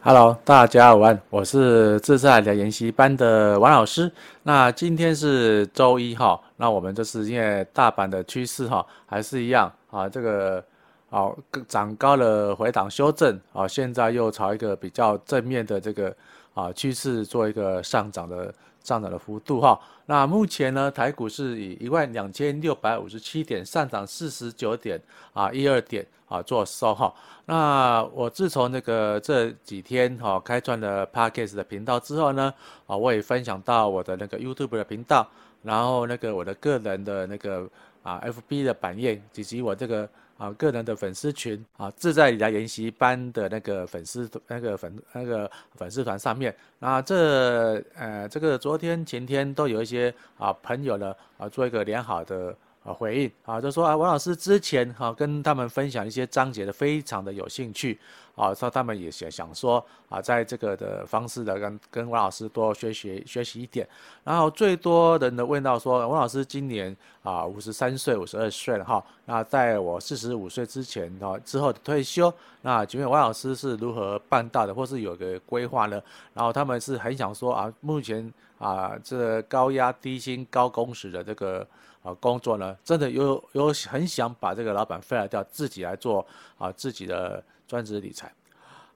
Hello，大家午安，我是自在的研习班的王老师。那今天是周一哈，那我们就是因为大阪的趋势哈，还是一样啊，这个啊涨高了回档修正啊，现在又朝一个比较正面的这个啊趋势做一个上涨的上涨的幅度哈。那目前呢，台股是以一万两千六百五十七点上涨四十九点啊一二点。啊，做收哈。那我自从那个这几天哈开创了 Parkes 的频道之后呢，啊，我也分享到我的那个 YouTube 的频道，然后那个我的个人的那个啊 FB 的版页，以及我这个啊个人的粉丝群啊，自在理财研习班的那个粉丝那个粉那个粉丝团上面，那这呃这个昨天前天都有一些啊朋友呢啊做一个良好的。啊，回应啊，就说啊，王老师之前哈、跟他们分享一些章节的，非常的有兴趣啊，说他们也想想说啊，在这个的方式的跟跟王老师多学习学习一点。然后最多人的问到说，王老师今年啊五十三岁、五十二岁了哈，那在我四十五岁之前哈之后的退休，那请问王老师是如何办到的，或是有个规划呢？然后他们是很想说啊，目前啊这高压低薪高工时的这个。啊，工作呢，真的有有很想把这个老板废了掉，自己来做啊自己的专职理财。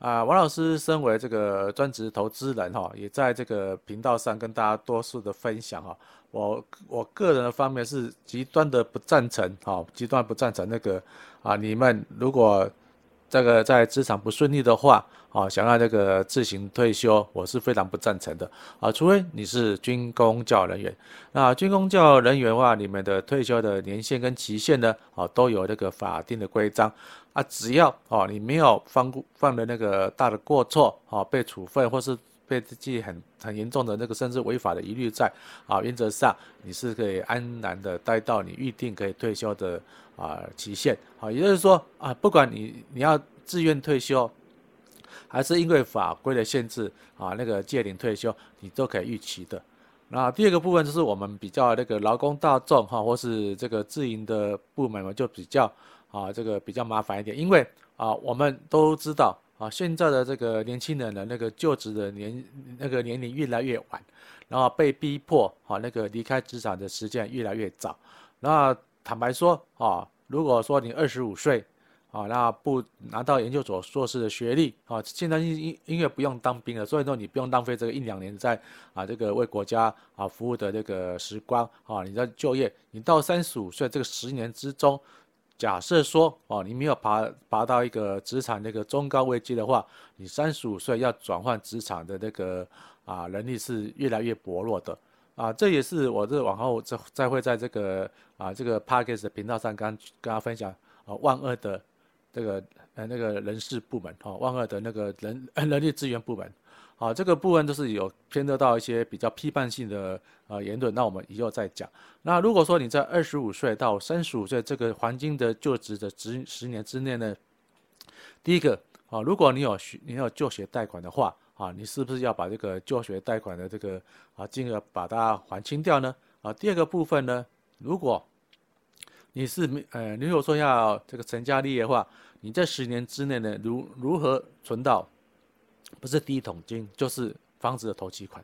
啊，王老师身为这个专职投资人哈，也在这个频道上跟大家多数的分享哈。我我个人的方面是极端的不赞成哈，极端不赞成那个啊，你们如果。这个在职场不顺利的话，啊，想要这个自行退休，我是非常不赞成的啊。除非你是军公教人员，那军公教人员的话，你们的退休的年限跟期限呢，啊，都有这个法定的规章啊。只要啊，你没有犯过犯了那个大的过错，啊，被处分或是被记很很严重的那个甚至违法的疑虑在，啊，原则上你是可以安然的待到你预定可以退休的。啊，期限啊，也就是说啊，不管你你要自愿退休，还是因为法规的限制啊，那个届龄退休，你都可以预期的。那第二个部分就是我们比较那个劳工大众哈，或是这个自营的部门嘛，就比较啊，这个比较麻烦一点，因为啊，我们都知道啊，现在的这个年轻人的那个就职的年那个年龄越来越晚，然后被逼迫啊，那个离开职场的时间越来越早，那。坦白说啊，如果说你二十五岁啊，那不拿到研究所硕士的学历啊，现在因因因为不用当兵了，所以说你不用浪费这个一两年在啊这个为国家啊服务的这个时光啊，你在就业，你到三十五岁这个十年之中，假设说哦，你没有爬爬到一个职场那个中高位阶的话，你三十五岁要转换职场的那个啊能力是越来越薄弱的。啊，这也是我这往后再再会在这个啊这个 Podcast 的频道上跟跟大家分享啊万恶的这个呃那个人事部门哈，万恶的那个人 人力资源部门，好，这个部分都是有牵涉到一些比较批判性的呃言论，那我们以后再讲。那如果说你在二十五岁到三十五岁这个黄金的就职的十十年之内呢，第一个啊，如果你有学你有就学贷款的话。啊，你是不是要把这个就学贷款的这个啊金额把它还清掉呢？啊，第二个部分呢，如果你是没呃，你如果说要这个成家立业的话，你在十年之内呢，如如何存到不是第一桶金，就是房子的头期款？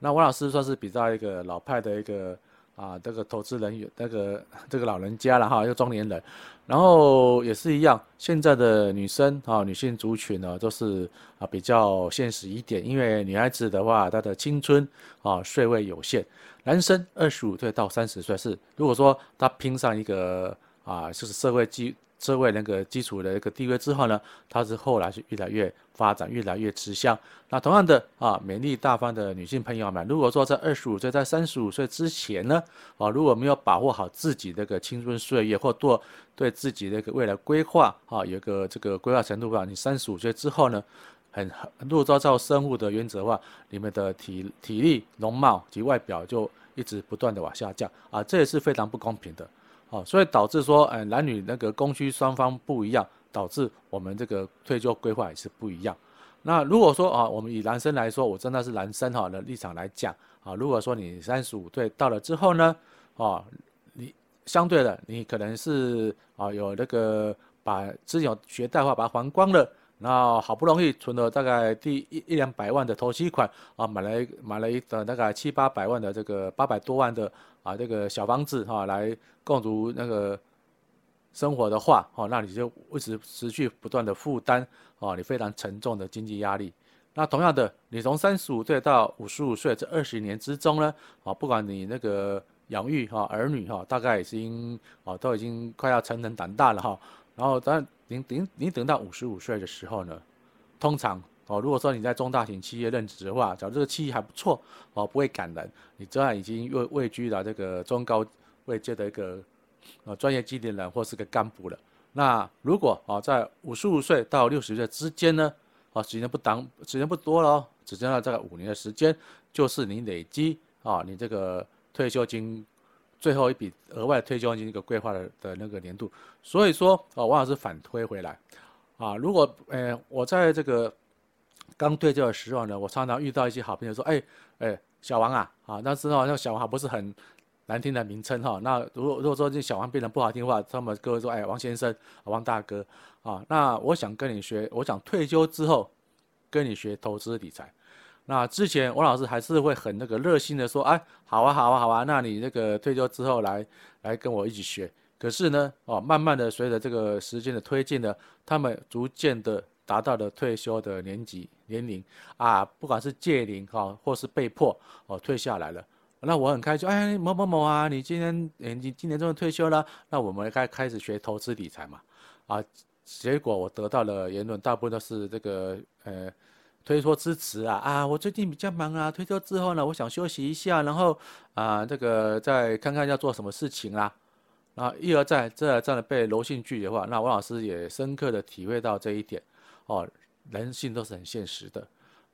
那王老师算是比较一个老派的一个。啊，这个投资人员，那个 这个老人家了哈，又中年人，然后也是一样，现在的女生啊，女性族群呢，都是啊比较现实一点，因为女孩子的话，她的青春啊岁位有限，男生二十五岁到三十岁是，如果说他拼上一个啊，就是社会基。社会那个基础的一个地位之后呢，他是后来是越来越发展，越来越吃香。那同样的啊，美丽大方的女性朋友们，如果说在二十五岁、在三十五岁之前呢，啊，如果没有把握好自己这个青春岁月，或做对自己的一个未来规划啊，有个这个规划程度的话，你三十五岁之后呢，很很多照照生物的原则的话，你们的体体力、容貌及外表就一直不断的往下降啊，这也是非常不公平的。哦，所以导致说，呃，男女那个供需双方不一样，导致我们这个退休规划也是不一样。那如果说啊，我们以男生来说，我真的是男生哈的立场来讲啊，如果说你三十五岁到了之后呢，啊，你相对的，你可能是啊有那个把之前有学贷话把它还光了，那好不容易存了大概第一一两百万的头期款啊，买了买了一个大概七八百万的这个八百多万的啊这个小房子哈、来共筑那个生活的话，哦、那你就一直持续不断的负担哦，你非常沉重的经济压力。那同样的，你从三十五岁到五十五岁这二十年之中呢，啊，不管你那个养育哈儿女哈，大概已经啊都已经快要成人长大了哈，然后当您等你等到五十五岁的时候呢，通常哦，如果说你在中大型企业任职的话，假如这个企业还不错哦，不会赶人，你这样已经位位居了这个中高位阶的一个呃专业经理人或是个干部了。那如果啊在五十五岁到六十岁之间呢？啊，时间不长，时间不多了哦，只剩下这个五年的时间，就是你累积啊，你这个退休金最后一笔额外退休金一个规划的的那个年度。所以说，啊，王老师反推回来，啊，如果呃我在这个刚退休的时候呢，我常常遇到一些好朋友说，哎哎，小王啊，啊，那时候那小王还不是很难听的名称哈。那如果如果说这小王变得不好听的话，他们各位说，哎，王先生，王大哥。啊，那我想跟你学，我想退休之后跟你学投资理财。那之前王老师还是会很那个热心的说，哎，好啊，好啊，好啊，那你那个退休之后来来跟我一起学。可是呢，哦，慢慢的随着这个时间的推进呢，他们逐渐的达到了退休的年纪年龄啊，不管是届龄哈，或是被迫哦退下来了。那我很开心，哎，某某某啊，你今年你今年终于退休了，那我们开开始学投资理财嘛，啊。结果我得到的言论大部分都是这个呃推脱支持啊啊，我最近比较忙啊，退休之后呢，我想休息一下，然后啊这个再看看要做什么事情啦。然后一而再再而三的被柔性拒绝的话，那王老师也深刻的体会到这一点哦，人性都是很现实的。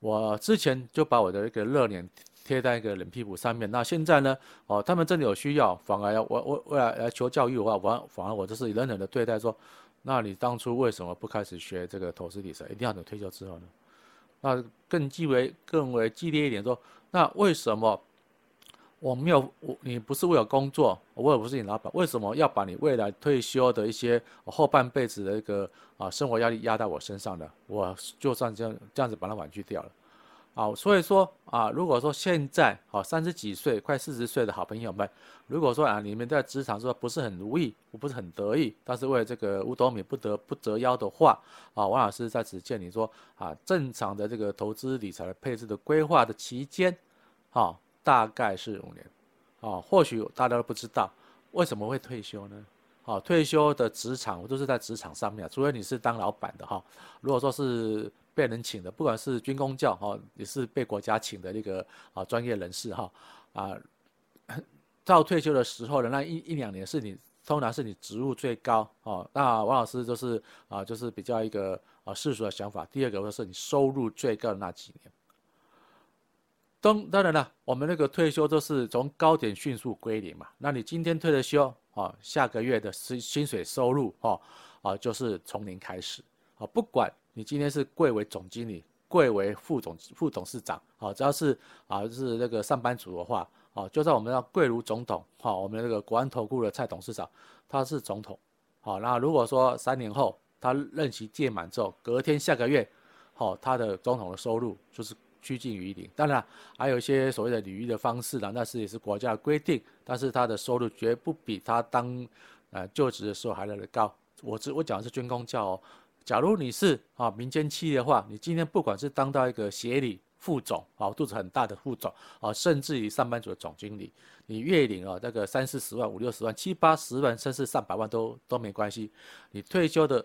我之前就把我的一个热脸贴在一个冷屁股上面，那现在呢哦，他们真的有需要，反而要我我为了来求教育的话，我反而我就是冷冷的对待说。那你当初为什么不开始学这个投资理财？一定要等退休之后呢？那更激为更为激烈一点说，那为什么我没有我你不是为了工作，我也不是你老板，为什么要把你未来退休的一些后半辈子的一个啊生活压力压在我身上呢？我就算这样这样子把它婉拒掉了。好，所以说啊，如果说现在好三十几岁、快四十岁的好朋友们，如果说啊，你们在职场说不是很如意，我不是很得意，但是为了这个五斗米不得不折腰的话，啊，王老师在此建议说啊，正常的这个投资理财的配置的规划的期间，啊，大概是五年，啊，或许大家都不知道为什么会退休呢？啊，退休的职场我都是在职场上面，除非你是当老板的哈，如果说是。被人请的，不管是军工教哈，也是被国家请的那个啊专业人士哈啊，到退休的时候的那一一两年是你通常是你职务最高哦。那王老师就是啊，就是比较一个啊世俗的想法。第二个就是你收入最高的那几年。当当然了，我们那个退休都是从高点迅速归零嘛。那你今天退了休啊，下个月的薪薪水收入哈啊就是从零开始啊，不管。你今天是贵为总经理，贵为副总副董事长，好，只要是啊，是那个上班族的话，好，就算我们要贵如总统，好，我们那个国安投顾的蔡董事长，他是总统，好，那如果说三年后他任期届满之后，隔天下个月，好，他的总统的收入就是趋近于零。当然还有一些所谓的礼仪的方式呢，那是也是国家的规定，但是他的收入绝不比他当呃就职的时候还来得高。我只我讲的是军公教哦。假如你是啊民间企业的话，你今天不管是当到一个协理副总啊，肚子很大的副总啊，甚至于上班族的总经理，你月领啊那个三四十万、五六十万、七八十万，甚至上百万都都没关系。你退休的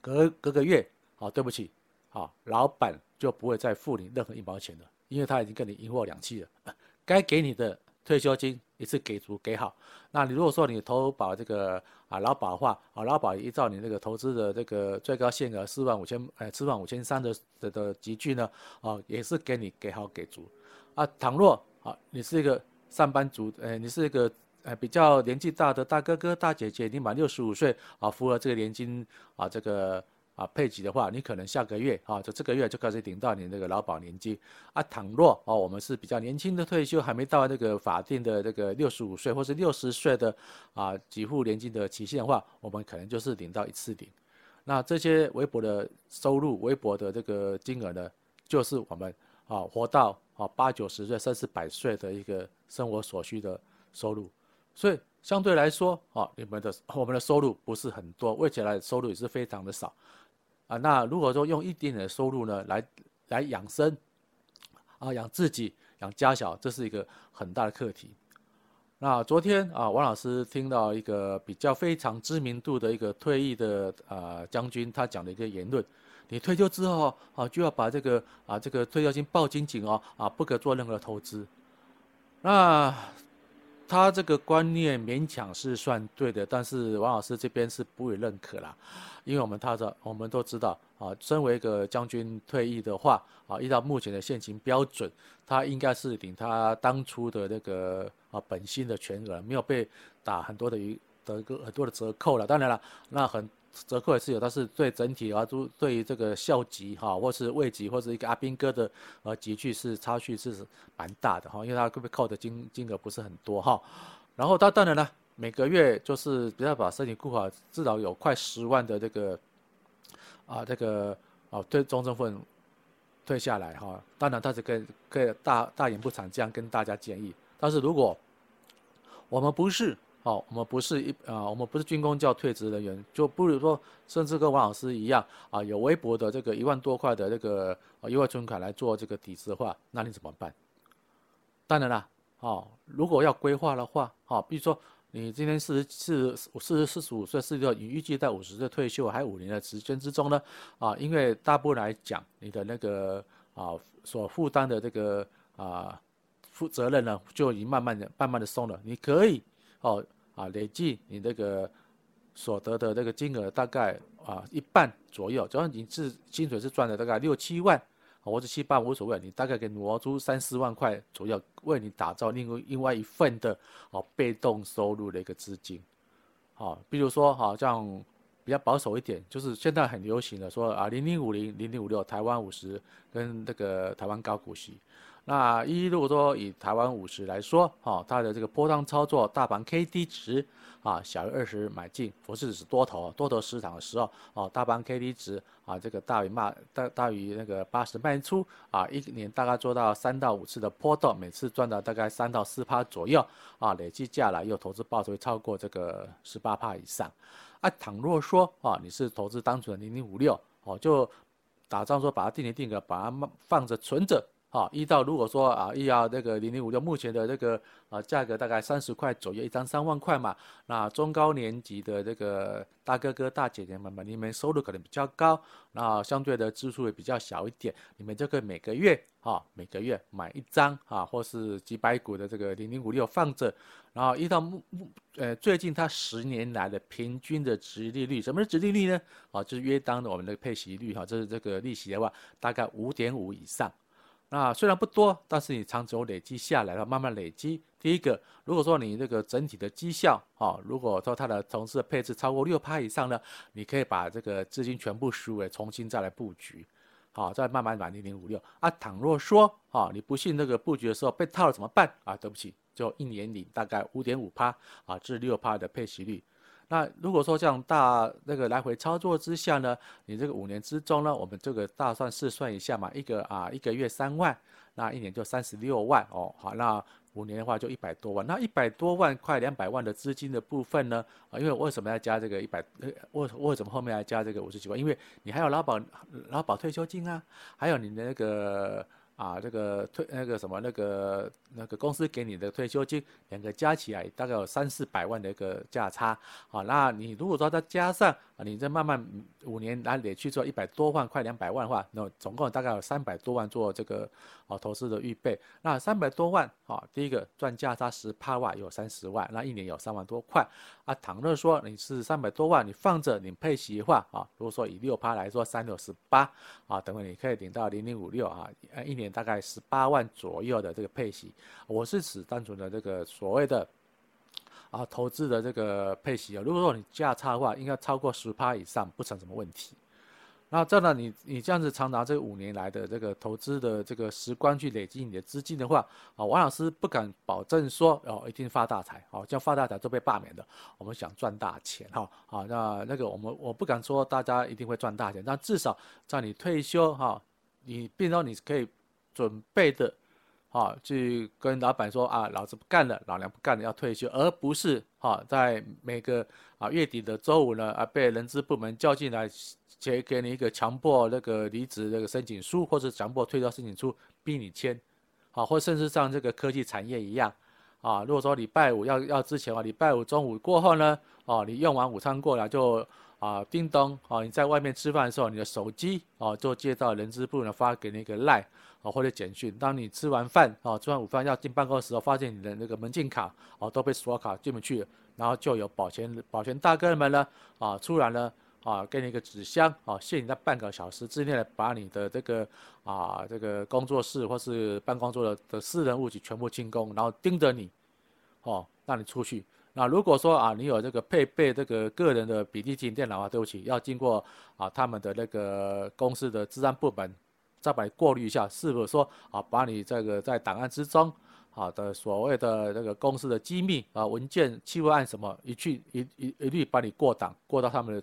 隔隔个月啊，对不起啊，老板就不会再付你任何一毛钱了，因为他已经跟你一货两訖了，该给你的退休金。一次给足给好，那你如果说你投保这个啊劳保的话啊，劳保依照你那个投资的这个最高限额四万五千呃四万五千三的的的集聚呢啊，也是给你给好给足啊。倘若啊你是一个上班族，呃你是一个呃比较年纪大的大哥哥大姐姐，你满六十五岁啊，符合这个年金啊这个。啊，配给的话，你可能下个月啊，就这个月就开始领到你那个劳保年金啊。倘若哦，我们是比较年轻的退休，还没到那个法定的这个六十五岁或是六十岁的啊给付年金的期限的话，我们可能就是领到一次领。那这些微薄的收入、微薄的这个金额呢，就是我们啊活到啊八九十岁甚至百岁的一个生活所需的收入。所以相对来说啊，你们的我们的收入不是很多，未来的收入也是非常的少啊。那如果说用一点点的收入呢，来来养生啊，养自己、养家小，这是一个很大的课题。那昨天啊，王老师听到一个比较非常知名度的一个退役的啊将军，他讲的一个言论：你退休之后啊，就要把这个啊这个退休金抱紧紧哦啊，不可做任何投资。那他这个观念勉强是算对的，但是王老师这边是不会认可啦，因为我们他的我们都知道啊，身为一个将军退役的话啊，依照目前的现行标准，他应该是领他当初的那个。啊，本薪的全额没有被打很多的余的个很多的折扣了。当然了，那很折扣也是有，但是对整体啊，都对于这个校级哈，或是位级或者一个阿兵哥的呃级距是差距是蛮大的哈，因为他被扣的金金额不是很多哈。然后他当然了，每个月就是不要把身体顾好，至少有快十万的这个啊这个啊对终身俸退下来哈。当然他是跟跟大大言不惭这样跟大家建议。但是如果我们不是哦，我们不是一啊，我们不是军工教退职人员，就不如说，甚至跟王老师一样啊，有微薄的这个一万多块的这个意外存款来做这个抵支的话，那你怎么办？当然了，哦，如果要规划的话，哦，比如说你今天四十四四十四十五岁，四十六，你预计在五十岁退休还有五年的时间之中呢，啊，因为大部分来讲，你的那个啊所负担的这个啊。负责任呢，就已经慢慢的、慢慢的松了。你可以哦啊，累计你这个所得的这个金额大概啊一半左右，只要你是薪水是赚的大概六七万，或者七八无所谓，你大概可以挪出三四万块左右，为你打造另外另外一份的哦被动收入的一个资金。好，比如说好像比较保守一点，就是现在很流行的说啊零零五零、零零五六、台湾五十跟那个台湾高股息。那一如果说以台湾五十来说，哈，它的这个波段操作，大盘 K D 值啊小于二十买进，不是指多头多头市场的时候，哦，大盘 K D 值啊这个大于卖大大于那个八十卖出啊，一年大概做到三到五次的波动，每次赚到大概三到四趴左右啊，累计下来又投资报酬超过这个十八趴以上。啊，倘若说啊你是投资单纯的零零五六，哦，就打算说把它定期定格把它放着存着。好，一到如果说啊，一要那个零零五六，目前的这个啊价格大概三十块左右一张，三万块嘛。那中高年级的这个大哥哥大姐姐们嘛，你们收入可能比较高，那相对的支出也比较小一点，你们就可以每个月啊每个月买一张啊，或是几百股的这个零零五六放着，然后一到目目呃最近它十年来的平均的殖利率，什么是殖利率呢？啊，就是约当的我们的配息率哈，这是这个利息的话，大概五点五以上。那虽然不多，但是你长久累积下来了，慢慢累积。第一个，如果说你这个整体的绩效，啊，如果说它的同时配置超过六趴以上呢，你可以把这个资金全部赎回，重新再来布局，好，再慢慢买零零五六。啊，倘若说，啊，你不信这个布局的时候被套了怎么办？啊，对不起，就一年领大概五点五趴，啊，至六趴的配息率。那如果说这样大那个来回操作之下呢，你这个五年之中呢，我们这个大算试算一下嘛，一个啊一个月三万，那一年就三十六万哦，好，那五年的话就一百多万，那一百多万快两百万的资金的部分呢，啊，因为为什么要加这个一百？为为什么后面要加这个五十几万？因为你还有劳保劳保退休金啊，还有你的那个。啊，这个退那个什么那个那个公司给你的退休金，两个加起来大概有三四百万的一个价差。好，那你如果说再加上啊，你再慢慢五年来累去做一百多万，快两百万的话，那总共大概有三百多万做这个啊投资的预备。那三百多万啊，第一个赚价差十趴万有三十万，那一年有三万多块。啊，倘若说你是三百多万，你放着你配息的话啊，如果说以六趴来说，三六十八啊，等会你可以领到零零五六啊，一年。大概十八万左右的这个配息，我是指单纯的这个所谓的啊投资的这个配息啊。如果说你价差的话，应该超过十趴以上不成什么问题。那这样你你这样子长达这五年来的这个投资的这个时光去累积你的资金的话，啊，王老师不敢保证说哦一定发大财，哦，这样发大财都被罢免的。我们想赚大钱，哈，啊，那那个我们我不敢说大家一定会赚大钱，但至少在你退休哈，你变成你可以准备的。啊，去跟老板说啊，老子不干了，老娘不干了，要退休，而不是啊，在每个啊月底的周五呢，啊被人资部门叫进来，写给你一个强迫那个离职那个申请书，或者强迫退休申请书，逼你签，啊，或甚至像这个科技产业一样，啊，如果说礼拜五要要之前啊，礼拜五中午过后呢，哦，你用完午餐过来就啊叮咚，啊你在外面吃饭的时候，你的手机啊就接到人资部门发给你一个赖。哦，或者简讯，当你吃完饭，哦，吃完午饭要进办公室的时候，发现你的那个门禁卡，哦，都被锁卡进不去，然后就有保全保全大哥们呢，啊，出来呢，啊，给你一个纸箱，啊，限你在半个小时之内把你的这个啊这个工作室或是办公桌的的私人物体全部清空，然后盯着你，哦，让你出去。那如果说啊，你有这个配备这个个人的笔记型电脑啊，对不起，要经过啊他们的那个公司的治安部门。再把你过滤一下，是否说啊，把你这个在档案之中啊的所谓的那个公司的机密啊文件、欺负案什么，一去一一一律把你过档，过到他们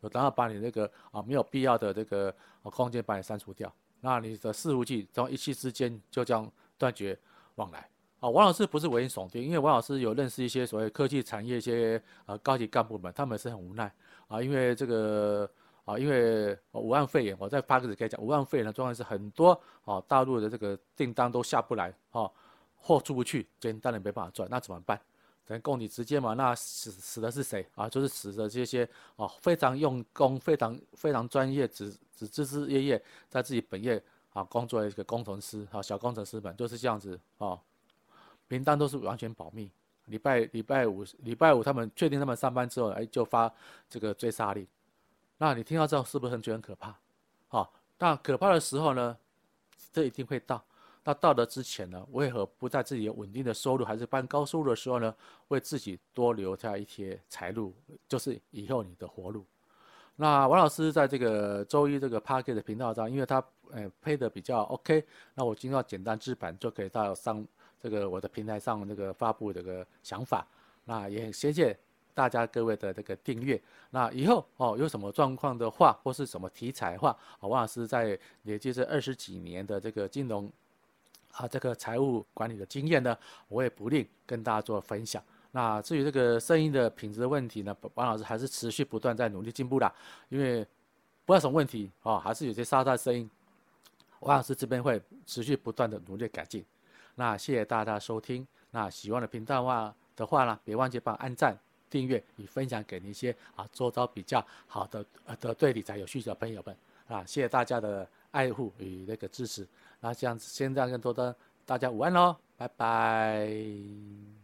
的，然后把你那个啊没有必要的这个空间把你删除掉，那你的伺服器从一夕之间就将断绝往来啊。王老师不是危言耸听，因为王老师有认识一些所谓科技产业一些呃高级干部们，他们是很无奈啊，因为这个。啊，因为武汉肺炎，我在 Podcast 可以讲，武汉肺炎的状况是很多啊，大陆的这个订单都下不来，啊，货出不去，简单的没办法赚，那怎么办？等于供你直接嘛，那死死的是谁啊？就是死的这些啊，非常用功、非常非常专业、只只兢兢业业在自己本业啊工作的一个工程师啊，小工程师们就是这样子啊，名单都是完全保密。礼拜礼拜五礼拜五他们确定他们上班之后，哎，就发这个追杀令。那你听到之后是不是很觉得很可怕？好、哦，那可怕的时候呢，这一定会到。那到的之前呢，为何不在自己有稳定的收入还是半高收入的时候呢，为自己多留下一些财路，就是以后你的活路。那王老师在这个周一这个 Podcast 的频道上，因为他呃配的比较 OK，那我今天要简单制版就可以到上这个我的平台上那个发布这个想法。那也很谢谢。大家各位的这个订阅，那以后哦有什么状况的话，或是什么题材的话，啊，王老师在累计这二十几年的这个金融啊这个财务管理的经验呢，我也不吝跟大家做分享。那至于这个声音的品质的问题呢，王老师还是持续不断在努力进步的，因为不知道什么问题啊，还是有些沙沙的声音，王老师这边会持续不断的努力改进。那谢谢大家收听，那喜欢的频道话的话呢，别忘记帮按赞。订阅与分享给那些啊，周遭比较好的呃的对理财有需求的朋友们啊，谢谢大家的爱护与那个支持。那这样子，先这样跟多多大家午安喽，拜拜。